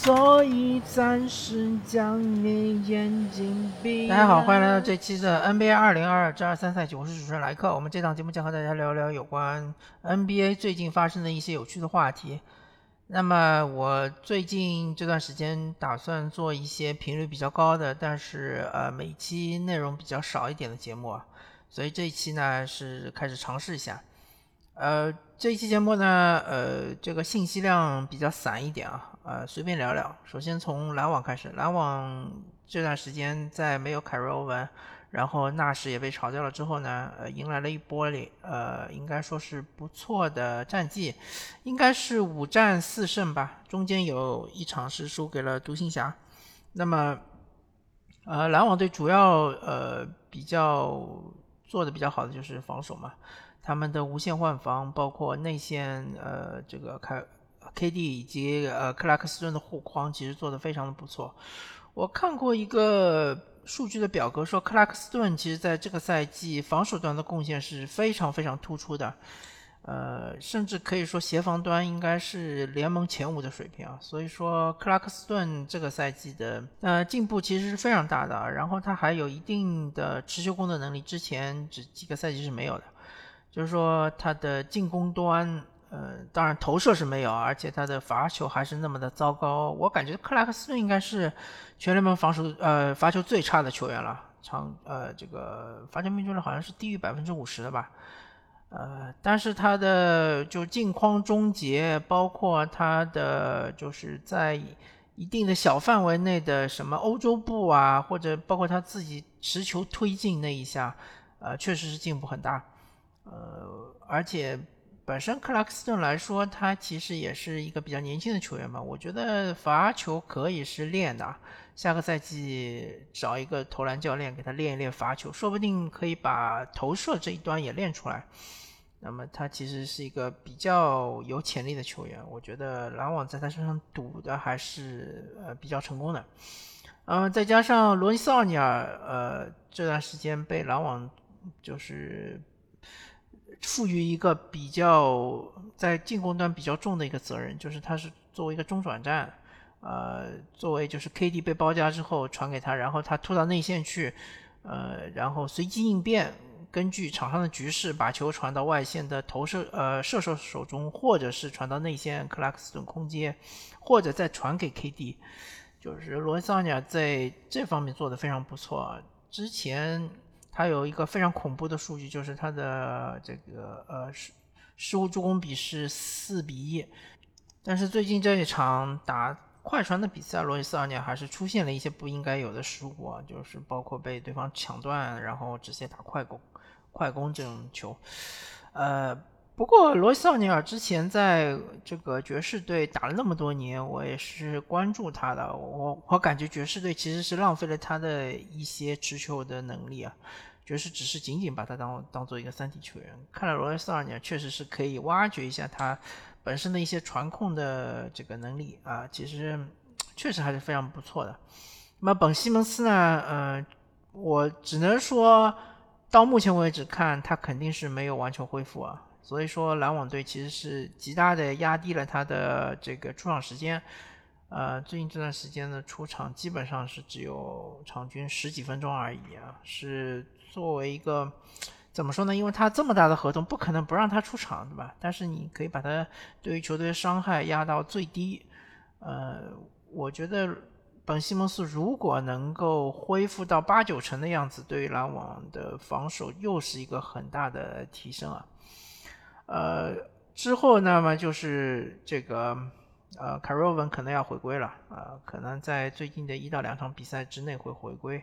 所以暂时将你眼睛闭。大家好，欢迎来到这期的 NBA 二零二二至二三赛季，我是主持人莱克。我们这档节目将和大家聊聊有关 NBA 最近发生的一些有趣的话题。那么我最近这段时间打算做一些频率比较高的，但是呃每期内容比较少一点的节目啊，所以这一期呢是开始尝试一下。呃，这一期节目呢，呃，这个信息量比较散一点啊，呃，随便聊聊。首先从篮网开始，篮网这段时间在没有凯瑞欧文，然后纳什也被炒掉了之后呢，呃，迎来了一波里，呃，应该说是不错的战绩，应该是五战四胜吧，中间有一场是输给了独行侠。那么，呃，篮网队主要呃比较做的比较好的就是防守嘛。他们的无限换防，包括内线，呃，这个开 KD 以及呃克拉克斯顿的护框，其实做的非常的不错。我看过一个数据的表格，说克拉克斯顿其实在这个赛季防守端的贡献是非常非常突出的，呃，甚至可以说协防端应该是联盟前五的水平啊。所以说克拉克斯顿这个赛季的呃进步其实是非常大的，然后他还有一定的持球攻的能力，之前只几个赛季是没有的。就是说，他的进攻端，呃，当然投射是没有，而且他的罚球还是那么的糟糕。我感觉克莱克斯应该是全联盟防守，呃，罚球最差的球员了。长，呃，这个罚球命中率好像是低于百分之五十的吧。呃，但是他的就近框终结，包括他的就是在一定的小范围内的什么欧洲步啊，或者包括他自己持球推进那一下，呃，确实是进步很大。呃，而且本身克拉克斯顿来说，他其实也是一个比较年轻的球员嘛。我觉得罚球可以是练的，下个赛季找一个投篮教练给他练一练罚球，说不定可以把投射这一端也练出来。那么他其实是一个比较有潜力的球员，我觉得篮网在他身上赌的还是呃比较成功的。嗯，再加上罗尼·斯奥尼尔，呃，这段时间被篮网就是。赋予一个比较在进攻端比较重的一个责任，就是他是作为一个中转站，呃，作为就是 KD 被包夹之后传给他，然后他突到内线去，呃，然后随机应变，根据场上的局势把球传到外线的投射呃射手手中，或者是传到内线克拉克斯顿空接，或者再传给 KD，就是罗萨尼亚在这方面做的非常不错，之前。还有一个非常恐怖的数据，就是他的这个呃失失误助攻比是四比一，但是最近这一场打快船的比赛，罗伊斯奥尼尔还是出现了一些不应该有的失误啊，就是包括被对方抢断，然后直接打快攻快攻这种球，呃。不过罗伊斯奥尼尔之前在这个爵士队打了那么多年，我也是关注他的。我我感觉爵士队其实是浪费了他的一些持球的能力啊。爵士只是仅仅把他当当做一个三体球员。看来罗西奥尼尔确实是可以挖掘一下他本身的一些传控的这个能力啊，其实确实还是非常不错的。那么本西蒙斯呢？嗯，我只能说到目前为止看他肯定是没有完全恢复啊。所以说，篮网队其实是极大的压低了他的这个出场时间。呃，最近这段时间的出场基本上是只有场均十几分钟而已啊。是作为一个怎么说呢？因为他这么大的合同，不可能不让他出场，对吧？但是你可以把他对于球队的伤害压到最低。呃，我觉得本西蒙斯如果能够恢复到八九成的样子，对于篮网的防守又是一个很大的提升啊。呃，之后那么就是这个，呃，卡罗文可能要回归了，呃，可能在最近的一到两场比赛之内会回归，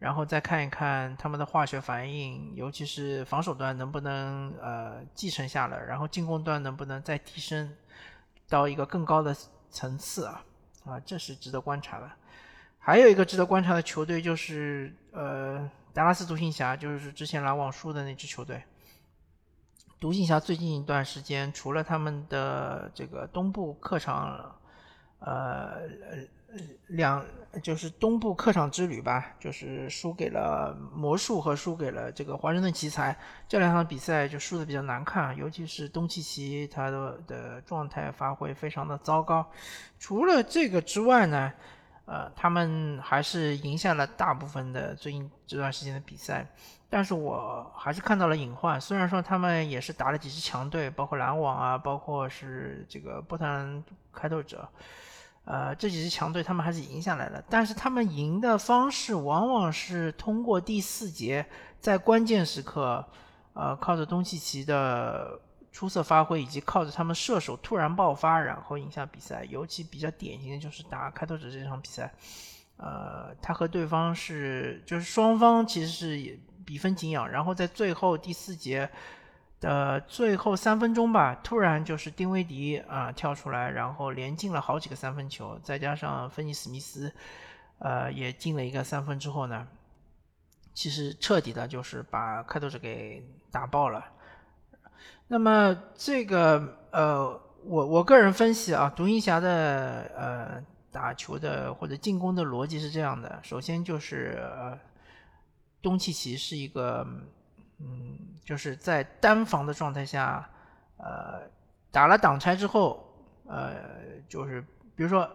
然后再看一看他们的化学反应，尤其是防守端能不能呃继承下来，然后进攻端能不能再提升到一个更高的层次啊，啊，这是值得观察的。还有一个值得观察的球队就是呃，达拉斯独行侠，就是之前篮网输的那支球队。独行侠最近一段时间，除了他们的这个东部客场，呃，两就是东部客场之旅吧，就是输给了魔术和输给了这个华盛顿奇才这两场比赛就输的比较难看，尤其是东契奇他的的状态发挥非常的糟糕。除了这个之外呢，呃，他们还是赢下了大部分的最近这段时间的比赛，但是我还是看到了隐患。虽然说他们也是打了几支强队，包括篮网啊，包括是这个波特兰开拓者。呃，这几支强队他们还是赢下来了，但是他们赢的方式往往是通过第四节在关键时刻，呃，靠着东契奇的出色发挥，以及靠着他们射手突然爆发，然后赢下比赛。尤其比较典型的就是打开拓者这场比赛，呃，他和对方是就是双方其实是比分紧咬，然后在最后第四节。的最后三分钟吧，突然就是丁威迪啊跳出来，然后连进了好几个三分球，再加上芬尼史密斯，呃也进了一个三分之后呢，其实彻底的就是把开拓者给打爆了。那么这个呃，我我个人分析啊，独行侠的呃打球的或者进攻的逻辑是这样的，首先就是呃东契奇是一个。嗯，就是在单防的状态下，呃，打了挡拆之后，呃，就是比如说，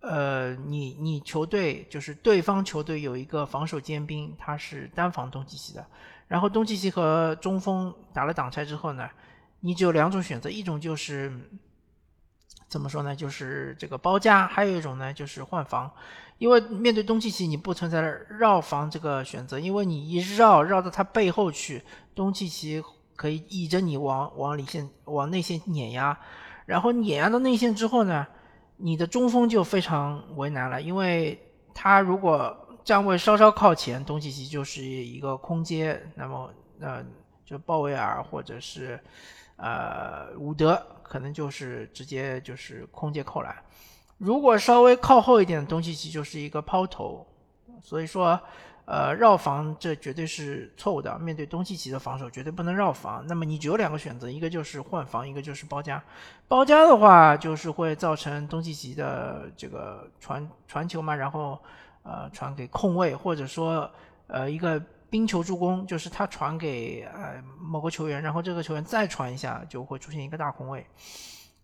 呃，你你球队就是对方球队有一个防守尖兵，他是单防东契奇的，然后东契奇和中锋打了挡拆之后呢，你只有两种选择，一种就是怎么说呢，就是这个包夹，还有一种呢就是换防。因为面对东契奇，你不存在绕防这个选择，因为你一绕绕到他背后去，东契奇可以倚着你往往里线往内线碾压，然后碾压到内线之后呢，你的中锋就非常为难了，因为他如果站位稍稍靠前，东契奇就是一个空接，那么呃就鲍威尔或者是呃伍德可能就是直接就是空接扣篮。如果稍微靠后一点的东契奇就是一个抛投，所以说，呃，绕防这绝对是错误的。面对东契奇的防守，绝对不能绕防。那么你只有两个选择，一个就是换防，一个就是包夹。包夹的话，就是会造成东契奇的这个传传球嘛，然后呃传给空位，或者说呃一个冰球助攻，就是他传给呃某个球员，然后这个球员再传一下，就会出现一个大空位。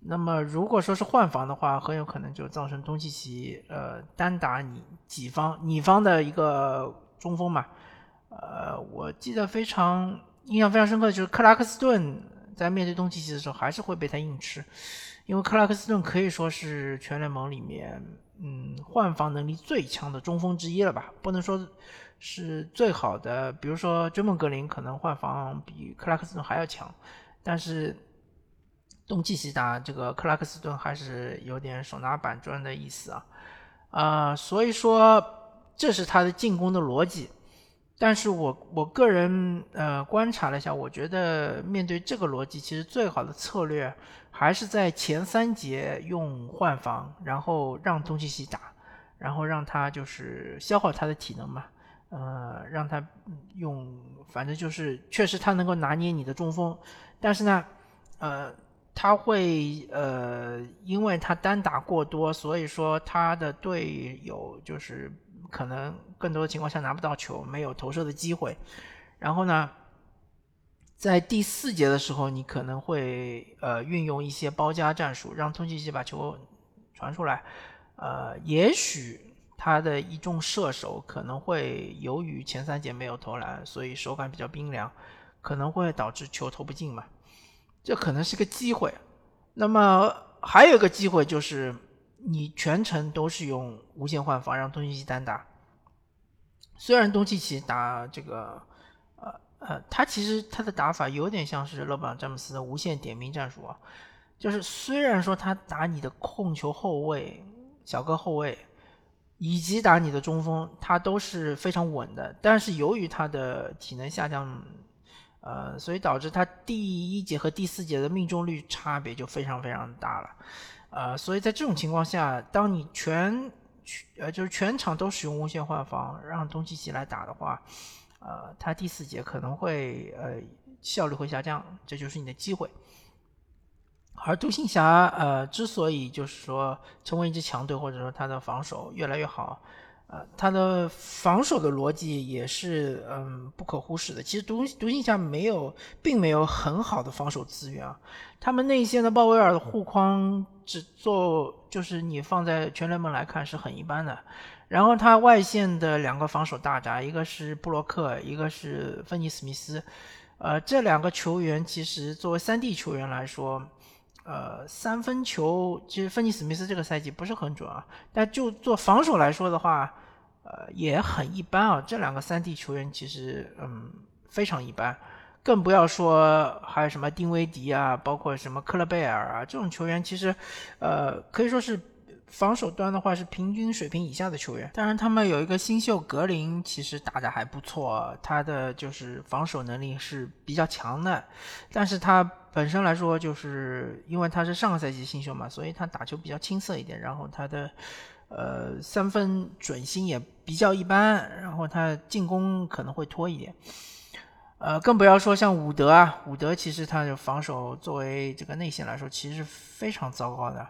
那么如果说是换防的话，很有可能就造成东契奇呃单打你己方你方的一个中锋嘛。呃，我记得非常印象非常深刻就是克拉克斯顿在面对东契奇的时候，还是会被他硬吃，因为克拉克斯顿可以说是全联盟里面嗯换防能力最强的中锋之一了吧，不能说是最好的，比如说追梦格林可能换防比克拉克斯顿还要强，但是。东契奇打这个克拉克斯顿还是有点手拿板砖的意思啊，啊，所以说这是他的进攻的逻辑。但是我我个人呃观察了一下，我觉得面对这个逻辑，其实最好的策略还是在前三节用换防，然后让东契奇打，然后让他就是消耗他的体能嘛，呃，让他用，反正就是确实他能够拿捏你的中锋，但是呢，呃。他会呃，因为他单打过多，所以说他的队友就是可能更多的情况下拿不到球，没有投射的机会。然后呢，在第四节的时候，你可能会呃运用一些包夹战术，让通气奇把球传出来。呃，也许他的一众射手可能会由于前三节没有投篮，所以手感比较冰凉，可能会导致球投不进嘛。这可能是个机会，那么还有一个机会就是你全程都是用无限换防让东契奇单打。虽然东契奇打这个，呃呃，他其实他的打法有点像是勒布朗詹姆斯的无限点名战术啊，就是虽然说他打你的控球后卫、小个后卫，以及打你的中锋，他都是非常稳的，但是由于他的体能下降。呃，所以导致他第一节和第四节的命中率差别就非常非常大了，呃，所以在这种情况下，当你全呃就是全场都使用无限换防，让东契奇来打的话，呃，他第四节可能会呃效率会下降，这就是你的机会。而独行侠呃之所以就是说成为一支强队，或者说他的防守越来越好。呃，他的防守的逻辑也是嗯不可忽视的。其实独独行侠没有，并没有很好的防守资源啊。他们内线的鲍威尔的护框只做，就是你放在全联盟来看是很一般的。然后他外线的两个防守大闸，一个是布洛克，一个是芬尼史密斯。呃，这两个球员其实作为三 D 球员来说，呃，三分球其实芬尼史密斯这个赛季不是很准啊。但就做防守来说的话，呃，也很一般啊，这两个三 D 球员其实嗯非常一般，更不要说还有什么丁威迪啊，包括什么克勒贝尔啊这种球员，其实呃可以说是防守端的话是平均水平以下的球员。当然，他们有一个新秀格林，其实打的还不错，他的就是防守能力是比较强的，但是他本身来说，就是因为他是上个赛季新秀嘛，所以他打球比较青涩一点，然后他的。呃，三分准心也比较一般，然后他进攻可能会拖一点，呃，更不要说像伍德啊，伍德其实他的防守作为这个内线来说，其实是非常糟糕的。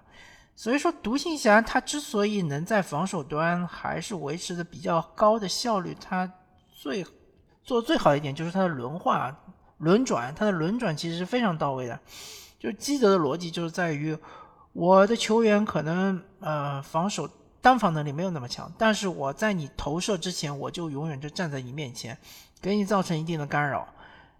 所以说，独行侠他之所以能在防守端还是维持的比较高的效率，他最做最好的一点就是他的轮换、轮转，他的轮转其实是非常到位的。就基德的逻辑就是在于，我的球员可能呃防守。单防能力没有那么强，但是我在你投射之前，我就永远就站在你面前，给你造成一定的干扰。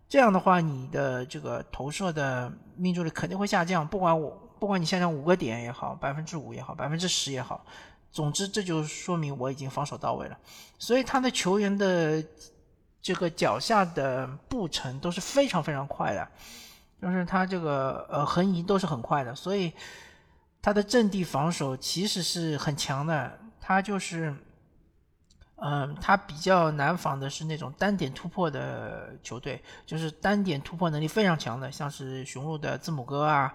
这样的话，你的这个投射的命中率肯定会下降。不管我，不管你下降五个点也好，百分之五也好，百分之十也好，总之这就说明我已经防守到位了。所以他的球员的这个脚下的步程都是非常非常快的，就是他这个呃横移都是很快的，所以。他的阵地防守其实是很强的，他就是，嗯，他比较难防的是那种单点突破的球队，就是单点突破能力非常强的，像是雄鹿的字母哥啊，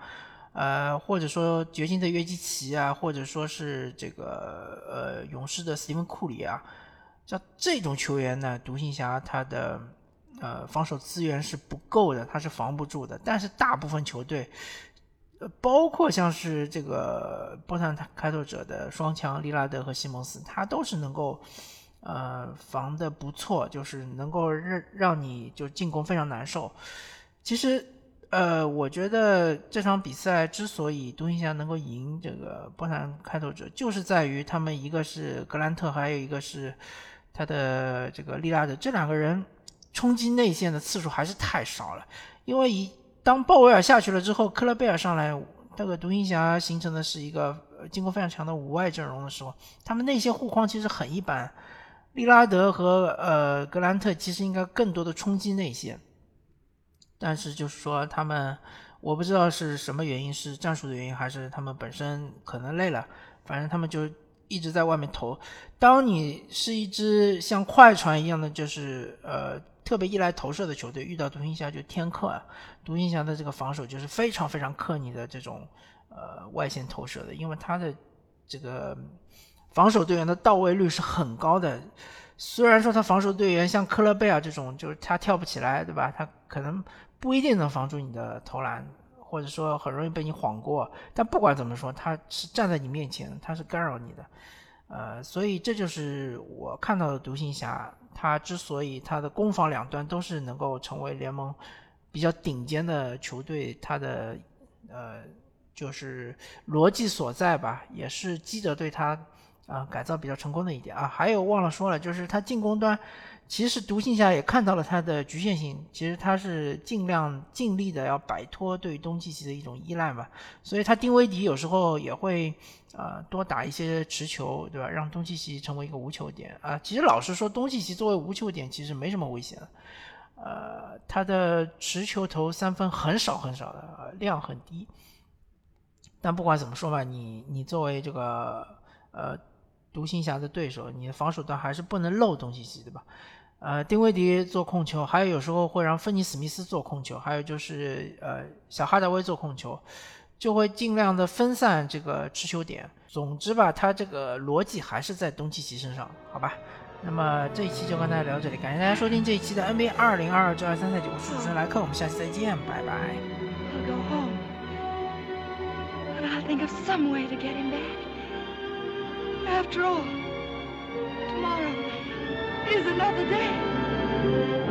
呃，或者说掘金的约基奇啊，或者说是这个呃勇士的斯蒂芬库里啊，像这种球员呢，独行侠他的呃防守资源是不够的，他是防不住的，但是大部分球队。呃，包括像是这个波特兰开拓者的双枪利拉德和西蒙斯，他都是能够，呃，防的不错，就是能够让让你就进攻非常难受。其实，呃，我觉得这场比赛之所以独行侠能够赢这个波兰开拓者，就是在于他们一个是格兰特，还有一个是他的这个利拉德，这两个人冲击内线的次数还是太少了，因为一。当鲍威尔下去了之后，克勒贝尔上来，这个独行侠形成的是一个进攻非常强的五外阵容的时候，他们内线护框其实很一般。利拉德和呃格兰特其实应该更多的冲击内线，但是就是说他们，我不知道是什么原因，是战术的原因还是他们本身可能累了，反正他们就一直在外面投。当你是一支像快船一样的，就是呃。特别依赖投射的球队遇到独行侠就天克啊，独行侠的这个防守就是非常非常克你的这种呃外线投射的，因为他的这个防守队员的到位率是很高的。虽然说他防守队员像科勒贝尔这种，就是他跳不起来，对吧？他可能不一定能防住你的投篮，或者说很容易被你晃过。但不管怎么说，他是站在你面前，他是干扰你的。呃，所以这就是我看到的独行侠。他之所以他的攻防两端都是能够成为联盟比较顶尖的球队，他的呃就是逻辑所在吧，也是基德对他啊改造比较成功的一点啊。还有忘了说了，就是他进攻端。其实独行侠也看到了他的局限性，其实他是尽量尽力的要摆脱对东契奇的一种依赖嘛，所以他丁威迪有时候也会啊多打一些持球，对吧？让东契奇成为一个无球点啊。其实老实说，东契奇作为无球点其实没什么危险，呃，他的持球投三分很少很少的量很低。但不管怎么说吧，你你作为这个呃独行侠的对手，你的防守端还是不能漏东契奇，对吧？呃，丁威迪做控球，还有有时候会让芬尼史密斯做控球，还有就是呃小哈达威做控球，就会尽量的分散这个持球点。总之吧，他这个逻辑还是在东契奇身上，好吧？那么这一期就跟大家聊到这里，感谢大家收听这一期的 NBA 二零二二至二三赛季，我是主持人莱克，我们下期再见，拜拜。after all. Tomorrow is another day.